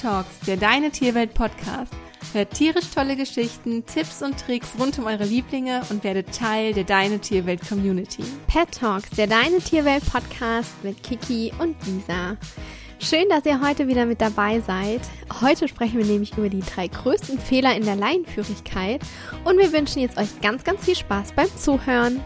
Talks, der Deine Tierwelt Podcast. Hört tierisch tolle Geschichten, Tipps und Tricks rund um eure Lieblinge und werdet Teil der Deine Tierwelt Community. Pet Talks, der Deine Tierwelt Podcast mit Kiki und Lisa. Schön, dass ihr heute wieder mit dabei seid. Heute sprechen wir nämlich über die drei größten Fehler in der Laienführigkeit und wir wünschen jetzt euch ganz, ganz viel Spaß beim Zuhören.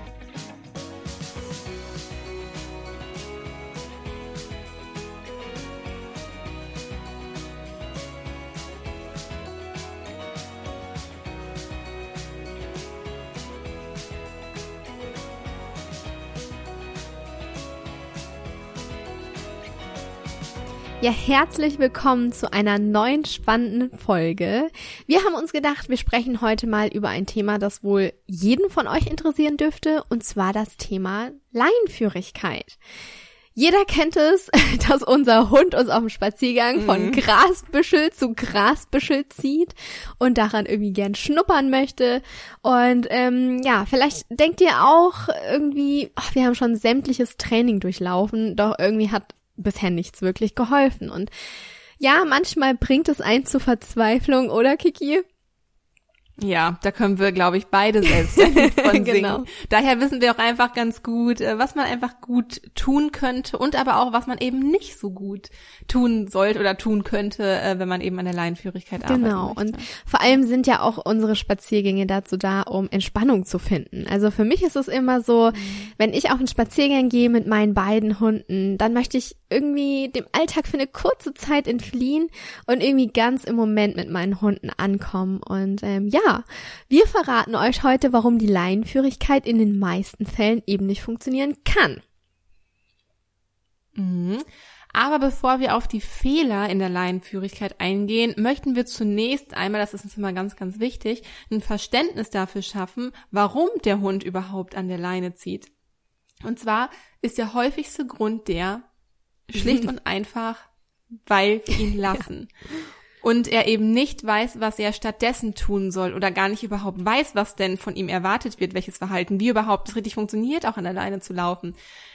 Ja, herzlich willkommen zu einer neuen spannenden Folge. Wir haben uns gedacht, wir sprechen heute mal über ein Thema, das wohl jeden von euch interessieren dürfte, und zwar das Thema Laienführigkeit. Jeder kennt es, dass unser Hund uns auf dem Spaziergang von mhm. Grasbüschel zu Grasbüschel zieht und daran irgendwie gern schnuppern möchte. Und ähm, ja, vielleicht denkt ihr auch irgendwie, ach, wir haben schon sämtliches Training durchlaufen, doch irgendwie hat bisher nichts wirklich geholfen. Und ja, manchmal bringt es einen zur Verzweiflung, oder Kiki? Ja, da können wir, glaube ich, beide selbst von singen. genau. Daher wissen wir auch einfach ganz gut, äh, was man einfach gut tun könnte und aber auch, was man eben nicht so gut tun sollte oder tun könnte, äh, wenn man eben an der Leinenführigkeit arbeitet. Genau. Und vor allem sind ja auch unsere Spaziergänge dazu da, um Entspannung zu finden. Also für mich ist es immer so, mhm. wenn ich auf einen Spaziergang gehe mit meinen beiden Hunden, dann möchte ich irgendwie dem Alltag für eine kurze Zeit entfliehen und irgendwie ganz im Moment mit meinen Hunden ankommen. Und ähm, ja, wir verraten euch heute, warum die Laienführigkeit in den meisten Fällen eben nicht funktionieren kann. Mhm. Aber bevor wir auf die Fehler in der Laienführigkeit eingehen, möchten wir zunächst einmal, das ist uns immer ganz, ganz wichtig, ein Verständnis dafür schaffen, warum der Hund überhaupt an der Leine zieht. Und zwar ist der häufigste Grund der, schlicht und einfach, weil wir ihn lassen. Ja und er eben nicht weiß, was er stattdessen tun soll oder gar nicht überhaupt weiß, was denn von ihm erwartet wird, welches Verhalten, wie überhaupt es richtig funktioniert, auch an der Leine zu laufen.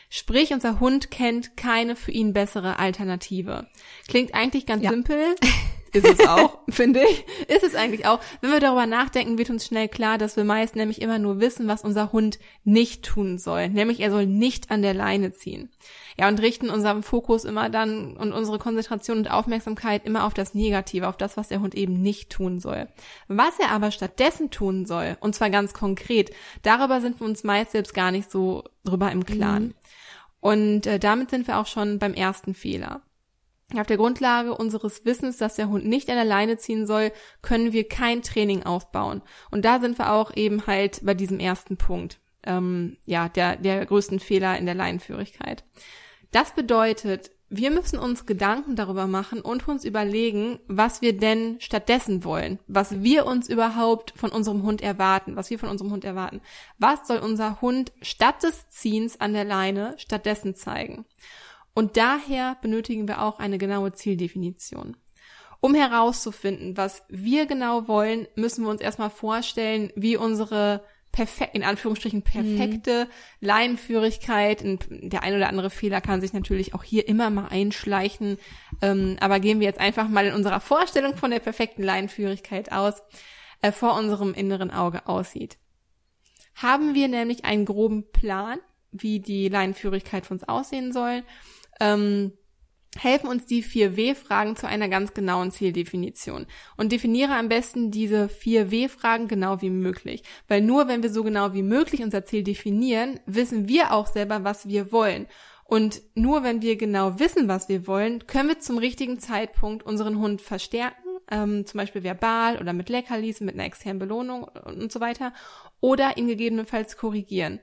Sprich, unser Hund kennt keine für ihn bessere Alternative. Klingt eigentlich ganz ja. simpel, ist es auch, finde ich. Ist es eigentlich auch. Wenn wir darüber nachdenken, wird uns schnell klar, dass wir meist nämlich immer nur wissen, was unser Hund nicht tun soll. Nämlich er soll nicht an der Leine ziehen. Ja, und richten unseren Fokus immer dann und unsere Konzentration und Aufmerksamkeit immer auf das Negative, auf das, was der Hund eben nicht tun soll. Was er aber stattdessen tun soll, und zwar ganz konkret, darüber sind wir uns meist selbst gar nicht so drüber im Klaren. Mhm. Und äh, damit sind wir auch schon beim ersten Fehler. Auf der Grundlage unseres Wissens, dass der Hund nicht an der Leine ziehen soll, können wir kein Training aufbauen. Und da sind wir auch eben halt bei diesem ersten Punkt, ähm, ja, der, der größten Fehler in der Leinenführigkeit. Das bedeutet, wir müssen uns Gedanken darüber machen und uns überlegen, was wir denn stattdessen wollen, was wir uns überhaupt von unserem Hund erwarten, was wir von unserem Hund erwarten. Was soll unser Hund statt des Ziehens an der Leine stattdessen zeigen? Und daher benötigen wir auch eine genaue Zieldefinition. Um herauszufinden, was wir genau wollen, müssen wir uns erstmal vorstellen, wie unsere perfekt, in Anführungsstrichen perfekte mhm. Leinenführigkeit, der ein oder andere Fehler kann sich natürlich auch hier immer mal einschleichen, ähm, aber gehen wir jetzt einfach mal in unserer Vorstellung von der perfekten Leinenführigkeit aus, äh, vor unserem inneren Auge aussieht. Haben wir nämlich einen groben Plan, wie die Leinenführigkeit für uns aussehen soll, ähm, helfen uns die vier W-Fragen zu einer ganz genauen Zieldefinition. Und definiere am besten diese vier W-Fragen genau wie möglich. Weil nur wenn wir so genau wie möglich unser Ziel definieren, wissen wir auch selber, was wir wollen. Und nur wenn wir genau wissen, was wir wollen, können wir zum richtigen Zeitpunkt unseren Hund verstärken, ähm, zum Beispiel verbal oder mit Leckerlis, mit einer externen Belohnung und so weiter, oder ihn gegebenenfalls korrigieren.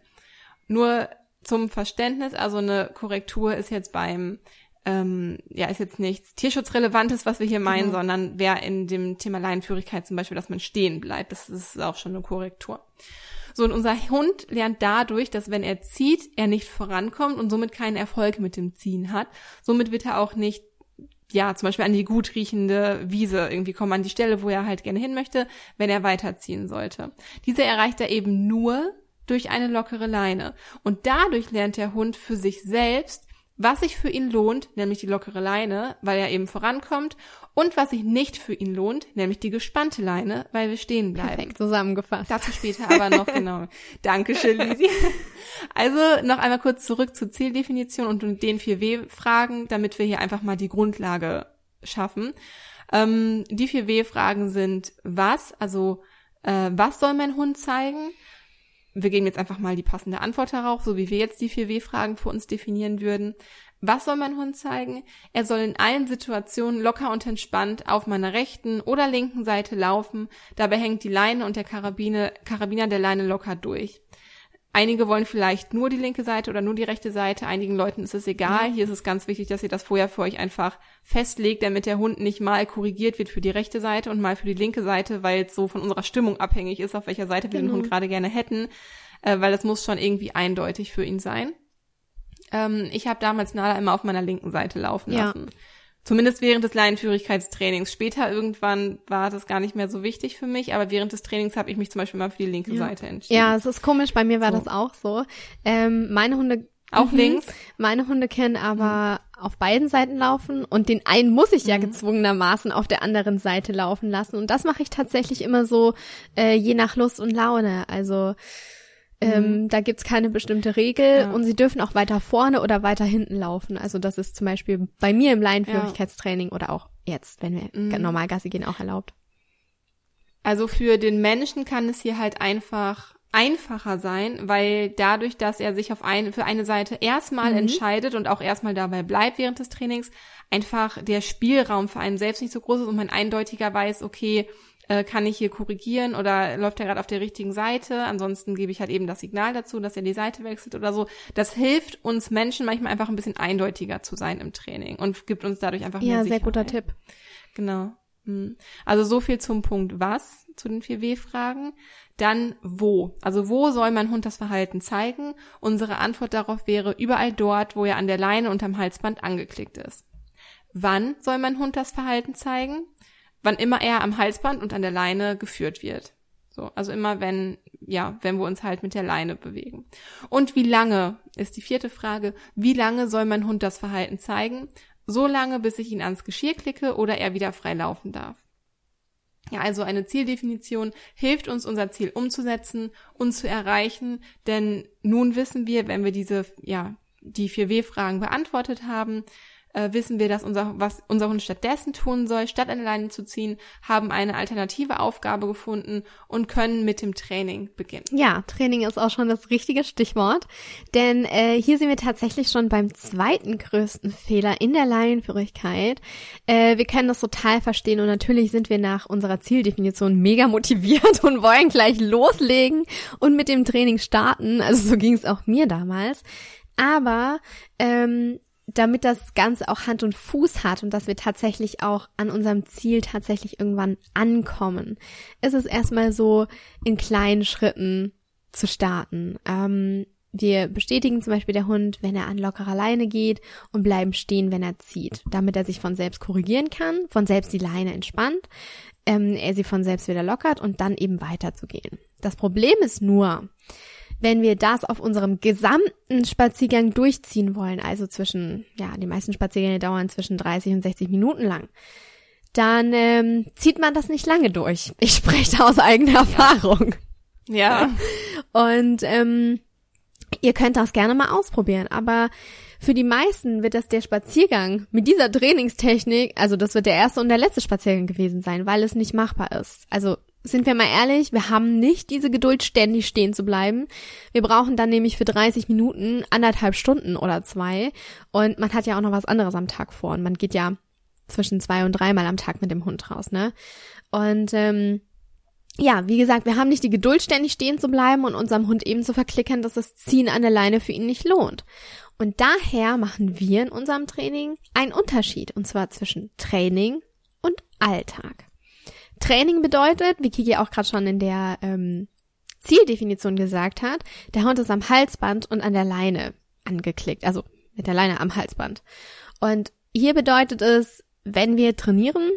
Nur zum Verständnis, also eine Korrektur ist jetzt beim ähm, ja, ist jetzt nichts Tierschutzrelevantes, was wir hier meinen, genau. sondern wäre in dem Thema Leinenführigkeit zum Beispiel, dass man stehen bleibt. Das ist auch schon eine Korrektur. So, und unser Hund lernt dadurch, dass wenn er zieht, er nicht vorankommt und somit keinen Erfolg mit dem Ziehen hat. Somit wird er auch nicht, ja, zum Beispiel an die gut riechende Wiese irgendwie kommen, an die Stelle, wo er halt gerne hin möchte, wenn er weiterziehen sollte. Diese erreicht er eben nur, durch eine lockere Leine. Und dadurch lernt der Hund für sich selbst, was sich für ihn lohnt, nämlich die lockere Leine, weil er eben vorankommt, und was sich nicht für ihn lohnt, nämlich die gespannte Leine, weil wir stehen bleiben. Perfekt zusammengefasst. Dazu später aber noch, genau. Dankeschön, Lisi. Also noch einmal kurz zurück zur Zieldefinition und den 4W-Fragen, damit wir hier einfach mal die Grundlage schaffen. Ähm, die 4W-Fragen sind was, also äh, was soll mein Hund zeigen? Wir geben jetzt einfach mal die passende Antwort darauf, so wie wir jetzt die 4W-Fragen für uns definieren würden. Was soll mein Hund zeigen? Er soll in allen Situationen locker und entspannt auf meiner rechten oder linken Seite laufen. Dabei hängt die Leine und der Karabine, Karabiner der Leine locker durch. Einige wollen vielleicht nur die linke Seite oder nur die rechte Seite. Einigen Leuten ist es egal. Hier ist es ganz wichtig, dass ihr das vorher für euch einfach festlegt, damit der Hund nicht mal korrigiert wird für die rechte Seite und mal für die linke Seite, weil es so von unserer Stimmung abhängig ist, auf welcher Seite wir den Hund genau. gerade gerne hätten, äh, weil das muss schon irgendwie eindeutig für ihn sein. Ähm, ich habe damals Nala immer auf meiner linken Seite laufen lassen. Zumindest während des Leinenführigkeitstrainings. Später irgendwann war das gar nicht mehr so wichtig für mich, aber während des Trainings habe ich mich zum Beispiel mal für die linke ja. Seite entschieden. Ja, es ist komisch, bei mir war so. das auch so. Ähm, meine Hunde auch mhm. links. Meine Hunde können aber mhm. auf beiden Seiten laufen und den einen muss ich ja mhm. gezwungenermaßen auf der anderen Seite laufen lassen. Und das mache ich tatsächlich immer so, äh, je nach Lust und Laune. Also ähm, mhm. Da gibt's keine bestimmte Regel ja. und sie dürfen auch weiter vorne oder weiter hinten laufen. Also das ist zum Beispiel bei mir im Laienführigkeitstraining ja. oder auch jetzt, wenn wir mhm. normal Gassi gehen, auch erlaubt. Also für den Menschen kann es hier halt einfach einfacher sein, weil dadurch, dass er sich auf ein, für eine Seite erstmal mhm. entscheidet und auch erstmal dabei bleibt während des Trainings, einfach der Spielraum für einen selbst nicht so groß ist und man eindeutiger weiß, okay, äh, kann ich hier korrigieren oder läuft er gerade auf der richtigen Seite? Ansonsten gebe ich halt eben das Signal dazu, dass er die Seite wechselt oder so. Das hilft uns Menschen manchmal einfach ein bisschen eindeutiger zu sein im Training und gibt uns dadurch einfach mehr Ja, sehr guter Tipp. Genau. Hm. Also so viel zum Punkt was, zu den 4W-Fragen. Dann wo. Also wo soll mein Hund das Verhalten zeigen? Unsere Antwort darauf wäre überall dort, wo er an der Leine und am Halsband angeklickt ist. Wann soll mein Hund das Verhalten zeigen? Wann immer er am Halsband und an der Leine geführt wird. So, also immer wenn, ja, wenn wir uns halt mit der Leine bewegen. Und wie lange ist die vierte Frage. Wie lange soll mein Hund das Verhalten zeigen? So lange, bis ich ihn ans Geschirr klicke oder er wieder frei laufen darf. Ja, also eine Zieldefinition hilft uns, unser Ziel umzusetzen und zu erreichen, denn nun wissen wir, wenn wir diese, ja, die vier W-Fragen beantwortet haben, äh, wissen wir, dass unser, was unser Hund stattdessen tun soll, statt eine Leine zu ziehen, haben eine alternative Aufgabe gefunden und können mit dem Training beginnen. Ja, Training ist auch schon das richtige Stichwort, denn äh, hier sind wir tatsächlich schon beim zweiten größten Fehler in der Laienführigkeit. Äh, wir können das total verstehen und natürlich sind wir nach unserer Zieldefinition mega motiviert und wollen gleich loslegen und mit dem Training starten. Also so ging es auch mir damals. Aber ähm, damit das Ganze auch Hand und Fuß hat und dass wir tatsächlich auch an unserem Ziel tatsächlich irgendwann ankommen, ist es erstmal so in kleinen Schritten zu starten. Ähm, wir bestätigen zum Beispiel der Hund, wenn er an lockerer Leine geht und bleiben stehen, wenn er zieht, damit er sich von selbst korrigieren kann, von selbst die Leine entspannt, ähm, er sie von selbst wieder lockert und dann eben weiterzugehen. Das Problem ist nur, wenn wir das auf unserem gesamten Spaziergang durchziehen wollen, also zwischen, ja, die meisten Spaziergänge dauern zwischen 30 und 60 Minuten lang, dann ähm, zieht man das nicht lange durch. Ich spreche da aus eigener Erfahrung. Ja. Und ähm, ihr könnt das gerne mal ausprobieren, aber für die meisten wird das der Spaziergang mit dieser Trainingstechnik, also das wird der erste und der letzte Spaziergang gewesen sein, weil es nicht machbar ist. Also sind wir mal ehrlich, wir haben nicht diese Geduld, ständig stehen zu bleiben. Wir brauchen dann nämlich für 30 Minuten anderthalb Stunden oder zwei. Und man hat ja auch noch was anderes am Tag vor. Und man geht ja zwischen zwei und dreimal am Tag mit dem Hund raus, ne? Und ähm, ja, wie gesagt, wir haben nicht die Geduld, ständig stehen zu bleiben und unserem Hund eben zu verklickern, dass das Ziehen an der Leine für ihn nicht lohnt. Und daher machen wir in unserem Training einen Unterschied, und zwar zwischen Training und Alltag. Training bedeutet, wie Kiki auch gerade schon in der ähm, Zieldefinition gesagt hat, der Hund ist am Halsband und an der Leine angeklickt, also mit der Leine am Halsband. Und hier bedeutet es, wenn wir trainieren,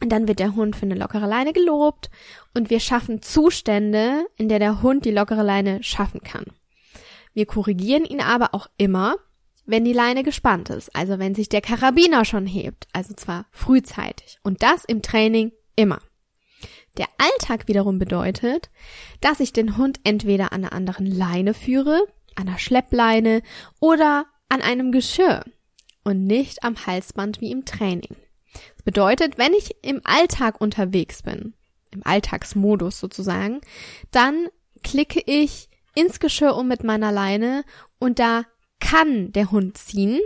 dann wird der Hund für eine lockere Leine gelobt und wir schaffen Zustände, in der der Hund die lockere Leine schaffen kann. Wir korrigieren ihn aber auch immer, wenn die Leine gespannt ist, also wenn sich der Karabiner schon hebt, also zwar frühzeitig und das im Training immer. Der Alltag wiederum bedeutet, dass ich den Hund entweder an einer anderen Leine führe, an einer Schleppleine oder an einem Geschirr und nicht am Halsband wie im Training. Das bedeutet, wenn ich im Alltag unterwegs bin, im Alltagsmodus sozusagen, dann klicke ich ins Geschirr um mit meiner Leine und da kann der Hund ziehen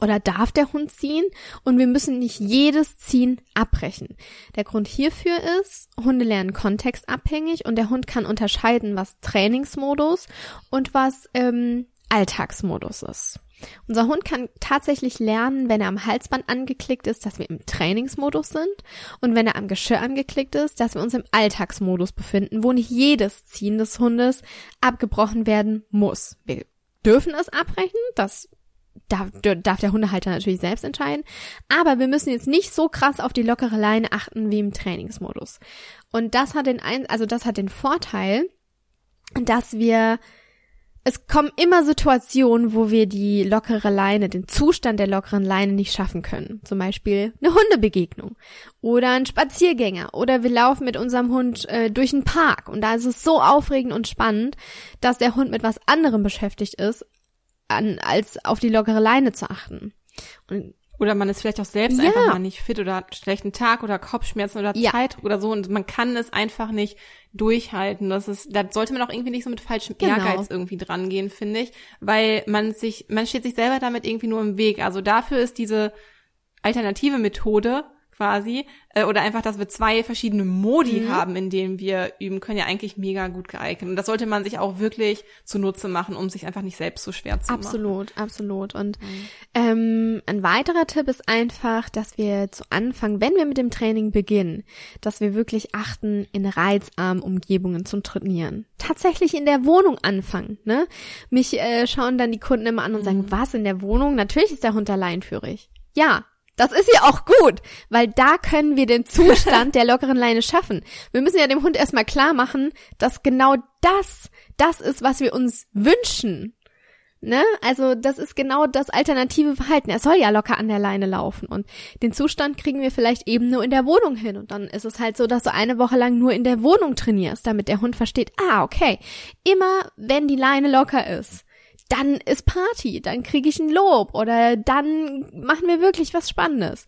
oder darf der Hund ziehen und wir müssen nicht jedes Ziehen abbrechen. Der Grund hierfür ist, Hunde lernen kontextabhängig und der Hund kann unterscheiden, was Trainingsmodus und was ähm, Alltagsmodus ist. Unser Hund kann tatsächlich lernen, wenn er am Halsband angeklickt ist, dass wir im Trainingsmodus sind und wenn er am Geschirr angeklickt ist, dass wir uns im Alltagsmodus befinden, wo nicht jedes Ziehen des Hundes abgebrochen werden muss. Wir dürfen es abbrechen, das darf, darf der Hundehalter natürlich selbst entscheiden. Aber wir müssen jetzt nicht so krass auf die lockere Leine achten wie im Trainingsmodus. Und das hat den, ein, also das hat den Vorteil, dass wir es kommen immer Situationen, wo wir die lockere Leine, den Zustand der lockeren Leine nicht schaffen können. Zum Beispiel eine Hundebegegnung oder ein Spaziergänger oder wir laufen mit unserem Hund äh, durch einen Park und da ist es so aufregend und spannend, dass der Hund mit was anderem beschäftigt ist, an, als auf die lockere Leine zu achten. Und oder man ist vielleicht auch selbst ja. einfach mal nicht fit oder hat schlechten Tag oder Kopfschmerzen oder ja. Zeitdruck oder so und man kann es einfach nicht durchhalten. Das ist, da sollte man auch irgendwie nicht so mit falschem genau. Ehrgeiz irgendwie dran gehen, finde ich, weil man sich, man steht sich selber damit irgendwie nur im Weg. Also dafür ist diese alternative Methode quasi, äh, oder einfach, dass wir zwei verschiedene Modi mhm. haben, in denen wir üben können, ja eigentlich mega gut geeignet. Und das sollte man sich auch wirklich zunutze machen, um sich einfach nicht selbst so schwer zu absolut, machen. Absolut, absolut. Und mhm. ähm, ein weiterer Tipp ist einfach, dass wir zu Anfang, wenn wir mit dem Training beginnen, dass wir wirklich achten, in reizarmen Umgebungen zu trainieren. Tatsächlich in der Wohnung anfangen. Ne? Mich äh, schauen dann die Kunden immer an und sagen, mhm. was in der Wohnung? Natürlich ist der Hund alleinführig. Ja, das ist ja auch gut, weil da können wir den Zustand der lockeren Leine schaffen. Wir müssen ja dem Hund erstmal klar machen, dass genau das das ist, was wir uns wünschen. Ne? Also das ist genau das alternative Verhalten. Er soll ja locker an der Leine laufen und den Zustand kriegen wir vielleicht eben nur in der Wohnung hin und dann ist es halt so, dass du eine Woche lang nur in der Wohnung trainierst, damit der Hund versteht, ah, okay, immer wenn die Leine locker ist, dann ist Party, dann kriege ich ein Lob oder dann machen wir wirklich was Spannendes.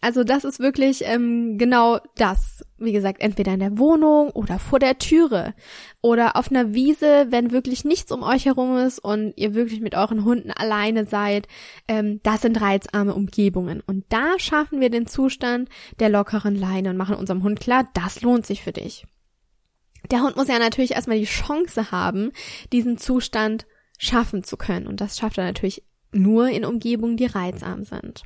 Also das ist wirklich ähm, genau das. Wie gesagt, entweder in der Wohnung oder vor der Türe oder auf einer Wiese, wenn wirklich nichts um euch herum ist und ihr wirklich mit euren Hunden alleine seid. Ähm, das sind reizarme Umgebungen. Und da schaffen wir den Zustand der lockeren Leine und machen unserem Hund klar, das lohnt sich für dich. Der Hund muss ja natürlich erstmal die Chance haben, diesen Zustand schaffen zu können. Und das schafft er natürlich nur in Umgebungen, die reizarm sind.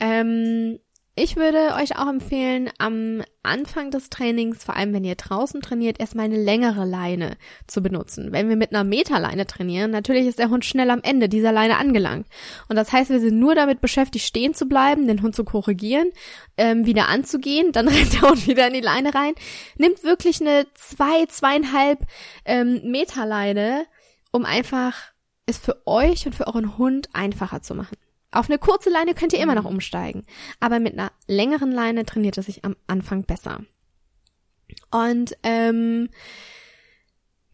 Ähm, ich würde euch auch empfehlen, am Anfang des Trainings, vor allem wenn ihr draußen trainiert, erstmal eine längere Leine zu benutzen. Wenn wir mit einer Meterleine trainieren, natürlich ist der Hund schnell am Ende dieser Leine angelangt. Und das heißt, wir sind nur damit beschäftigt, stehen zu bleiben, den Hund zu korrigieren, ähm, wieder anzugehen, dann rennt der Hund wieder in die Leine rein. Nimmt wirklich eine zwei, zweieinhalb ähm, Meterleine um einfach es für euch und für euren Hund einfacher zu machen. Auf eine kurze Leine könnt ihr immer noch mhm. umsteigen, aber mit einer längeren Leine trainiert es sich am Anfang besser. Und ähm,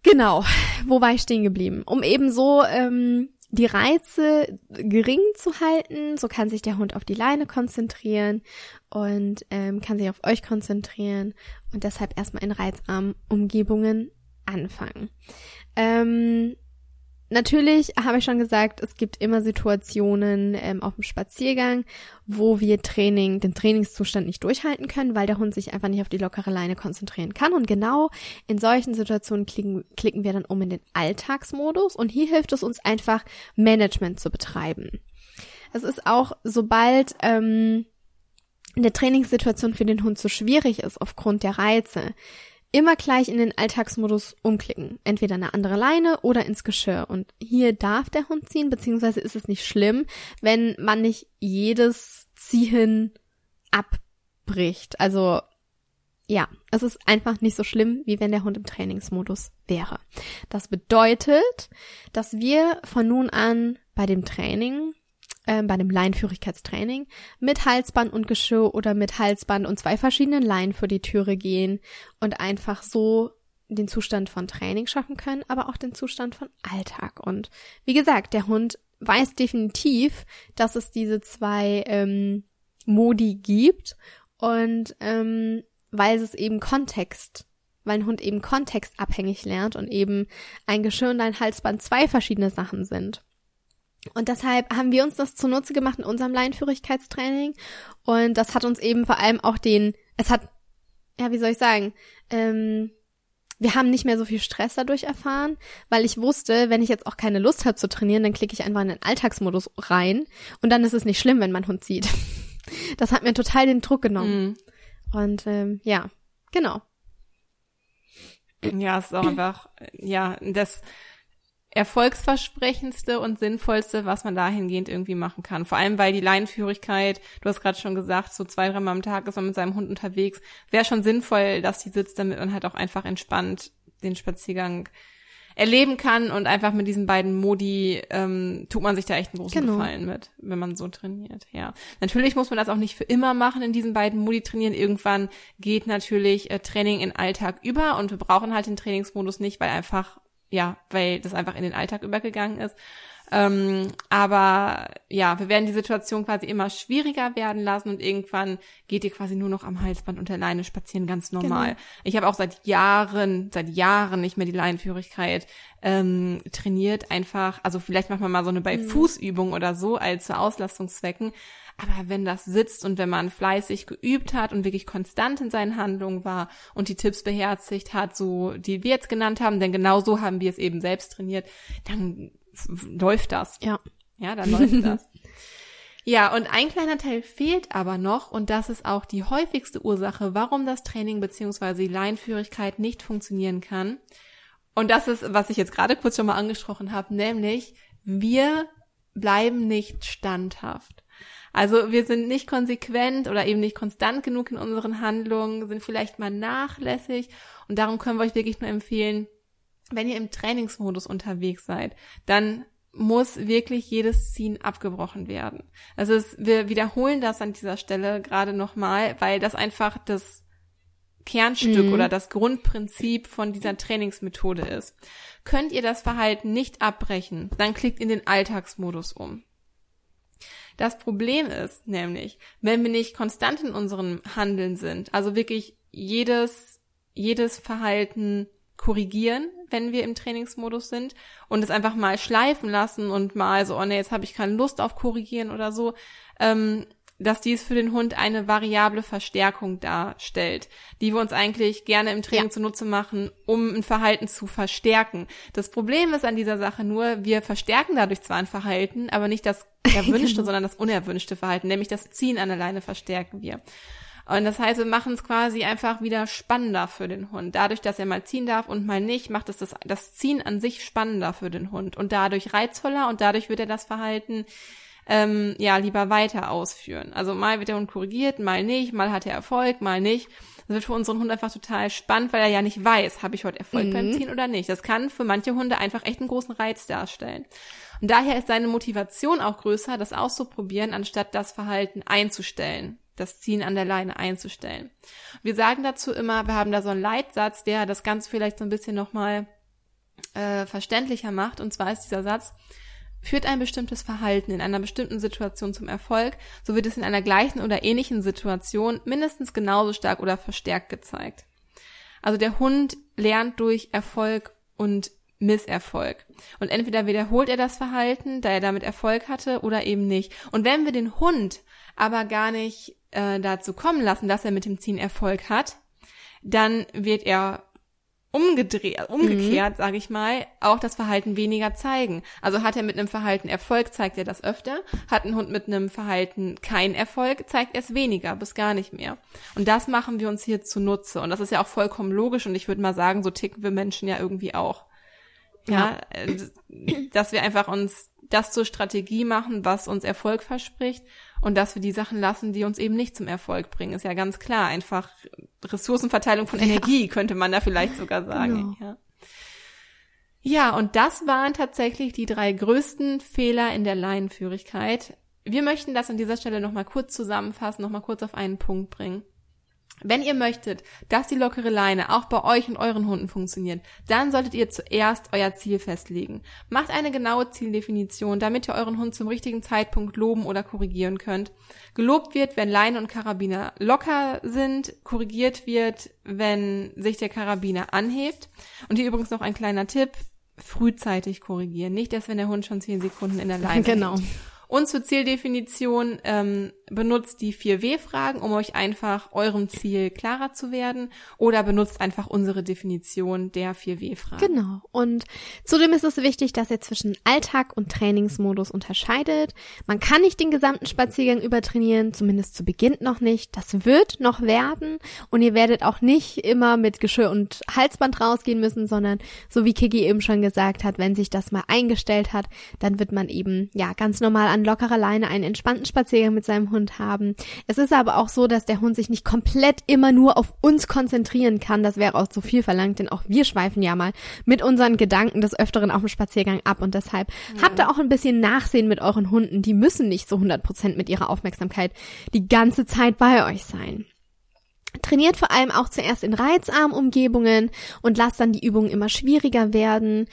genau, wo war ich stehen geblieben? Um eben so ähm, die Reize gering zu halten, so kann sich der Hund auf die Leine konzentrieren und ähm, kann sich auf euch konzentrieren und deshalb erstmal in reizarmen Umgebungen anfangen. Ähm, Natürlich habe ich schon gesagt, es gibt immer Situationen ähm, auf dem Spaziergang, wo wir Training, den Trainingszustand nicht durchhalten können, weil der Hund sich einfach nicht auf die lockere Leine konzentrieren kann. Und genau in solchen Situationen klicken, klicken wir dann um in den Alltagsmodus und hier hilft es uns einfach, Management zu betreiben. Es ist auch, sobald ähm, eine Trainingssituation für den Hund zu schwierig ist aufgrund der Reize, immer gleich in den Alltagsmodus umklicken. Entweder eine andere Leine oder ins Geschirr. Und hier darf der Hund ziehen, beziehungsweise ist es nicht schlimm, wenn man nicht jedes Ziehen abbricht. Also ja, es ist einfach nicht so schlimm, wie wenn der Hund im Trainingsmodus wäre. Das bedeutet, dass wir von nun an bei dem Training, äh, bei dem Leinführigkeitstraining, mit Halsband und Geschirr oder mit Halsband und zwei verschiedenen Leinen vor die Türe gehen und einfach so den Zustand von Training schaffen können, aber auch den Zustand von Alltag. Und wie gesagt, der Hund weiß definitiv, dass es diese zwei ähm, Modi gibt und ähm, weil es eben Kontext, weil ein Hund eben kontextabhängig lernt und eben ein Geschirr und ein Halsband zwei verschiedene Sachen sind. Und deshalb haben wir uns das zunutze gemacht in unserem Leinführigkeitstraining. Und das hat uns eben vor allem auch den, es hat, ja, wie soll ich sagen, ähm, wir haben nicht mehr so viel Stress dadurch erfahren, weil ich wusste, wenn ich jetzt auch keine Lust habe zu trainieren, dann klicke ich einfach in den Alltagsmodus rein und dann ist es nicht schlimm, wenn mein Hund zieht. Das hat mir total den Druck genommen. Mm. Und ähm, ja, genau. Ja, es ist auch einfach, ja, das erfolgsversprechendste und sinnvollste, was man dahingehend irgendwie machen kann. Vor allem, weil die Leinenführigkeit, du hast gerade schon gesagt, so zwei, dreimal am Tag ist man mit seinem Hund unterwegs, wäre schon sinnvoll, dass die sitzt, damit man halt auch einfach entspannt den Spaziergang erleben kann und einfach mit diesen beiden Modi ähm, tut man sich da echt einen großen genau. Gefallen mit, wenn man so trainiert. Ja, natürlich muss man das auch nicht für immer machen in diesen beiden Modi trainieren. Irgendwann geht natürlich äh, Training in Alltag über und wir brauchen halt den Trainingsmodus nicht, weil einfach ja, weil das einfach in den Alltag übergegangen ist. Ähm, aber ja, wir werden die Situation quasi immer schwieriger werden lassen und irgendwann geht ihr quasi nur noch am Halsband und der Leine spazieren, ganz normal. Genau. Ich habe auch seit Jahren, seit Jahren nicht mehr die Leinenführigkeit ähm, trainiert. Einfach, also vielleicht macht man mal so eine bei mhm. Fußübung oder so als zu Auslastungszwecken. Aber wenn das sitzt und wenn man fleißig geübt hat und wirklich konstant in seinen Handlungen war und die Tipps beherzigt hat, so die wir jetzt genannt haben, denn genau so haben wir es eben selbst trainiert, dann läuft das. Ja. Ja, dann läuft das. Ja, und ein kleiner Teil fehlt aber noch und das ist auch die häufigste Ursache, warum das Training beziehungsweise die Leinführigkeit nicht funktionieren kann. Und das ist, was ich jetzt gerade kurz schon mal angesprochen habe, nämlich wir bleiben nicht standhaft. Also wir sind nicht konsequent oder eben nicht konstant genug in unseren Handlungen, sind vielleicht mal nachlässig und darum können wir euch wirklich nur empfehlen, wenn ihr im Trainingsmodus unterwegs seid, dann muss wirklich jedes Ziehen abgebrochen werden. Also es, wir wiederholen das an dieser Stelle gerade nochmal, weil das einfach das Kernstück mhm. oder das Grundprinzip von dieser Trainingsmethode ist. Könnt ihr das Verhalten nicht abbrechen, dann klickt in den Alltagsmodus um. Das Problem ist nämlich, wenn wir nicht konstant in unserem Handeln sind, also wirklich jedes, jedes Verhalten korrigieren, wenn wir im Trainingsmodus sind und es einfach mal schleifen lassen und mal so, oh nee, jetzt habe ich keine Lust auf korrigieren oder so, ähm, dass dies für den Hund eine variable Verstärkung darstellt, die wir uns eigentlich gerne im Training ja. zunutze machen, um ein Verhalten zu verstärken. Das Problem ist an dieser Sache nur, wir verstärken dadurch zwar ein Verhalten, aber nicht das erwünschte, genau. sondern das unerwünschte Verhalten, nämlich das Ziehen an alleine verstärken wir. Und das heißt, wir machen es quasi einfach wieder spannender für den Hund. Dadurch, dass er mal ziehen darf und mal nicht, macht es das, das Ziehen an sich spannender für den Hund und dadurch reizvoller und dadurch wird er das Verhalten ähm, ja lieber weiter ausführen. Also mal wird der Hund korrigiert, mal nicht, mal hat er Erfolg, mal nicht. Das wird für unseren Hund einfach total spannend, weil er ja nicht weiß, habe ich heute Erfolg mhm. beim Ziehen oder nicht. Das kann für manche Hunde einfach echt einen großen Reiz darstellen. Und daher ist seine Motivation auch größer, das auszuprobieren, anstatt das Verhalten einzustellen das Ziehen an der Leine einzustellen. Wir sagen dazu immer, wir haben da so einen Leitsatz, der das Ganze vielleicht so ein bisschen nochmal äh, verständlicher macht. Und zwar ist dieser Satz, Führt ein bestimmtes Verhalten in einer bestimmten Situation zum Erfolg, so wird es in einer gleichen oder ähnlichen Situation mindestens genauso stark oder verstärkt gezeigt. Also der Hund lernt durch Erfolg und Misserfolg. Und entweder wiederholt er das Verhalten, da er damit Erfolg hatte, oder eben nicht. Und wenn wir den Hund aber gar nicht äh, dazu kommen lassen, dass er mit dem Ziehen Erfolg hat, dann wird er umgedreht, umgekehrt, mhm. sage ich mal, auch das Verhalten weniger zeigen. Also hat er mit einem Verhalten Erfolg, zeigt er das öfter. Hat ein Hund mit einem Verhalten keinen Erfolg, zeigt er es weniger, bis gar nicht mehr. Und das machen wir uns hier zunutze. Und das ist ja auch vollkommen logisch. Und ich würde mal sagen, so ticken wir Menschen ja irgendwie auch. Ja, ja äh, dass wir einfach uns das zur Strategie machen, was uns Erfolg verspricht und dass wir die Sachen lassen, die uns eben nicht zum Erfolg bringen. Ist ja ganz klar. Einfach Ressourcenverteilung von Energie, ja. könnte man da vielleicht sogar sagen. Genau. Ja. Ja, und das waren tatsächlich die drei größten Fehler in der Laienführigkeit. Wir möchten das an dieser Stelle nochmal kurz zusammenfassen, nochmal kurz auf einen Punkt bringen. Wenn ihr möchtet, dass die lockere Leine auch bei euch und euren Hunden funktioniert, dann solltet ihr zuerst euer Ziel festlegen. Macht eine genaue Zieldefinition, damit ihr euren Hund zum richtigen Zeitpunkt loben oder korrigieren könnt. Gelobt wird, wenn Leine und Karabiner locker sind, korrigiert wird, wenn sich der Karabiner anhebt. Und hier übrigens noch ein kleiner Tipp, frühzeitig korrigieren, nicht erst wenn der Hund schon zehn Sekunden in der Leine Genau. Hängt. Und zur Zieldefinition ähm, benutzt die 4W-Fragen, um euch einfach eurem Ziel klarer zu werden. Oder benutzt einfach unsere Definition der 4W-Fragen. Genau. Und zudem ist es wichtig, dass ihr zwischen Alltag und Trainingsmodus unterscheidet. Man kann nicht den gesamten Spaziergang übertrainieren, zumindest zu Beginn noch nicht. Das wird noch werden. Und ihr werdet auch nicht immer mit Geschirr und Halsband rausgehen müssen, sondern so wie Kiki eben schon gesagt hat, wenn sich das mal eingestellt hat, dann wird man eben, ja, ganz normal an lockerer Leine einen entspannten Spaziergang mit seinem Hund haben. Es ist aber auch so, dass der Hund sich nicht komplett immer nur auf uns konzentrieren kann. Das wäre auch zu viel verlangt, denn auch wir schweifen ja mal mit unseren Gedanken des Öfteren auf dem Spaziergang ab und deshalb ja. habt ihr auch ein bisschen Nachsehen mit euren Hunden. Die müssen nicht so 100 Prozent mit ihrer Aufmerksamkeit die ganze Zeit bei euch sein. Trainiert vor allem auch zuerst in reizarmen Umgebungen und lasst dann die Übungen immer schwieriger werden.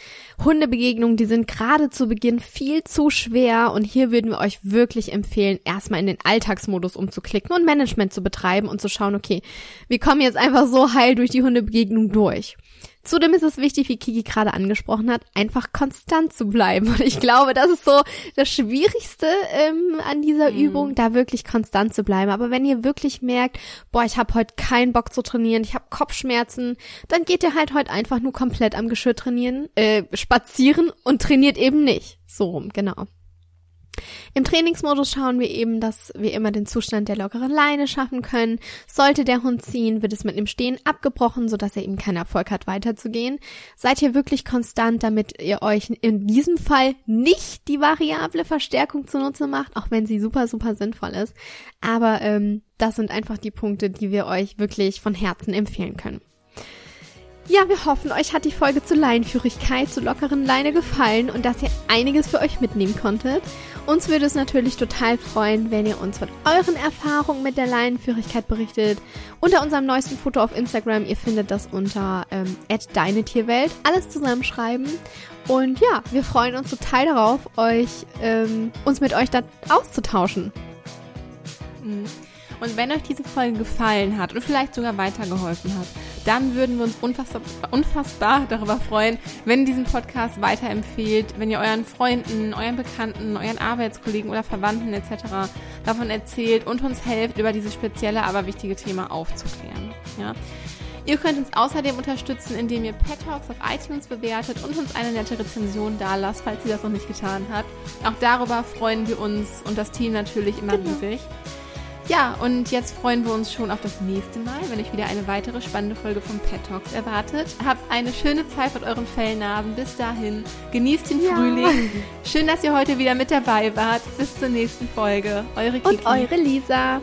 Hundebegegnungen, die sind gerade zu Beginn viel zu schwer und hier würden wir euch wirklich empfehlen, erstmal in den Alltagsmodus umzuklicken und Management zu betreiben und zu schauen, okay, wir kommen jetzt einfach so heil durch die Hundebegegnung durch. Zudem ist es wichtig, wie Kiki gerade angesprochen hat, einfach konstant zu bleiben. Und ich glaube, das ist so das Schwierigste ähm, an dieser mhm. Übung, da wirklich konstant zu bleiben. Aber wenn ihr wirklich merkt, boah, ich habe heute keinen Bock zu trainieren, ich habe Kopfschmerzen, dann geht ihr halt heute einfach nur komplett am Geschirr trainieren, äh, spazieren und trainiert eben nicht. So rum, genau. Im Trainingsmodus schauen wir eben, dass wir immer den Zustand der lockeren Leine schaffen können. Sollte der Hund ziehen, wird es mit dem Stehen abgebrochen, sodass er eben keinen Erfolg hat, weiterzugehen. Seid ihr wirklich konstant, damit ihr euch in diesem Fall nicht die variable Verstärkung zunutze macht, auch wenn sie super, super sinnvoll ist. Aber ähm, das sind einfach die Punkte, die wir euch wirklich von Herzen empfehlen können. Ja, wir hoffen, euch hat die Folge zur Leinführigkeit, zur lockeren Leine gefallen und dass ihr einiges für euch mitnehmen konntet. Uns würde es natürlich total freuen, wenn ihr uns von euren Erfahrungen mit der Leinenführigkeit berichtet. Unter unserem neuesten Foto auf Instagram, ihr findet das unter ähm, deine Tierwelt. Alles zusammenschreiben. Und ja, wir freuen uns total darauf, euch ähm, uns mit euch da auszutauschen. Mhm. Und wenn euch diese Folge gefallen hat und vielleicht sogar weitergeholfen hat, dann würden wir uns unfassbar, unfassbar darüber freuen, wenn ihr diesen Podcast weiterempfehlt, wenn ihr euren Freunden, euren Bekannten, euren Arbeitskollegen oder Verwandten etc. davon erzählt und uns helft, über dieses spezielle, aber wichtige Thema aufzuklären. Ja? Ihr könnt uns außerdem unterstützen, indem ihr Pet Talks auf iTunes bewertet und uns eine nette Rezension dalasst, falls ihr das noch nicht getan habt. Auch darüber freuen wir uns und das Team natürlich immer genau. riesig. Ja, und jetzt freuen wir uns schon auf das nächste Mal, wenn euch wieder eine weitere spannende Folge von Pet Talks erwartet. Habt eine schöne Zeit mit euren Fellnasen. Bis dahin, genießt den ja. Frühling. Schön, dass ihr heute wieder mit dabei wart. Bis zur nächsten Folge. Eure Kiki. Und eure Lisa.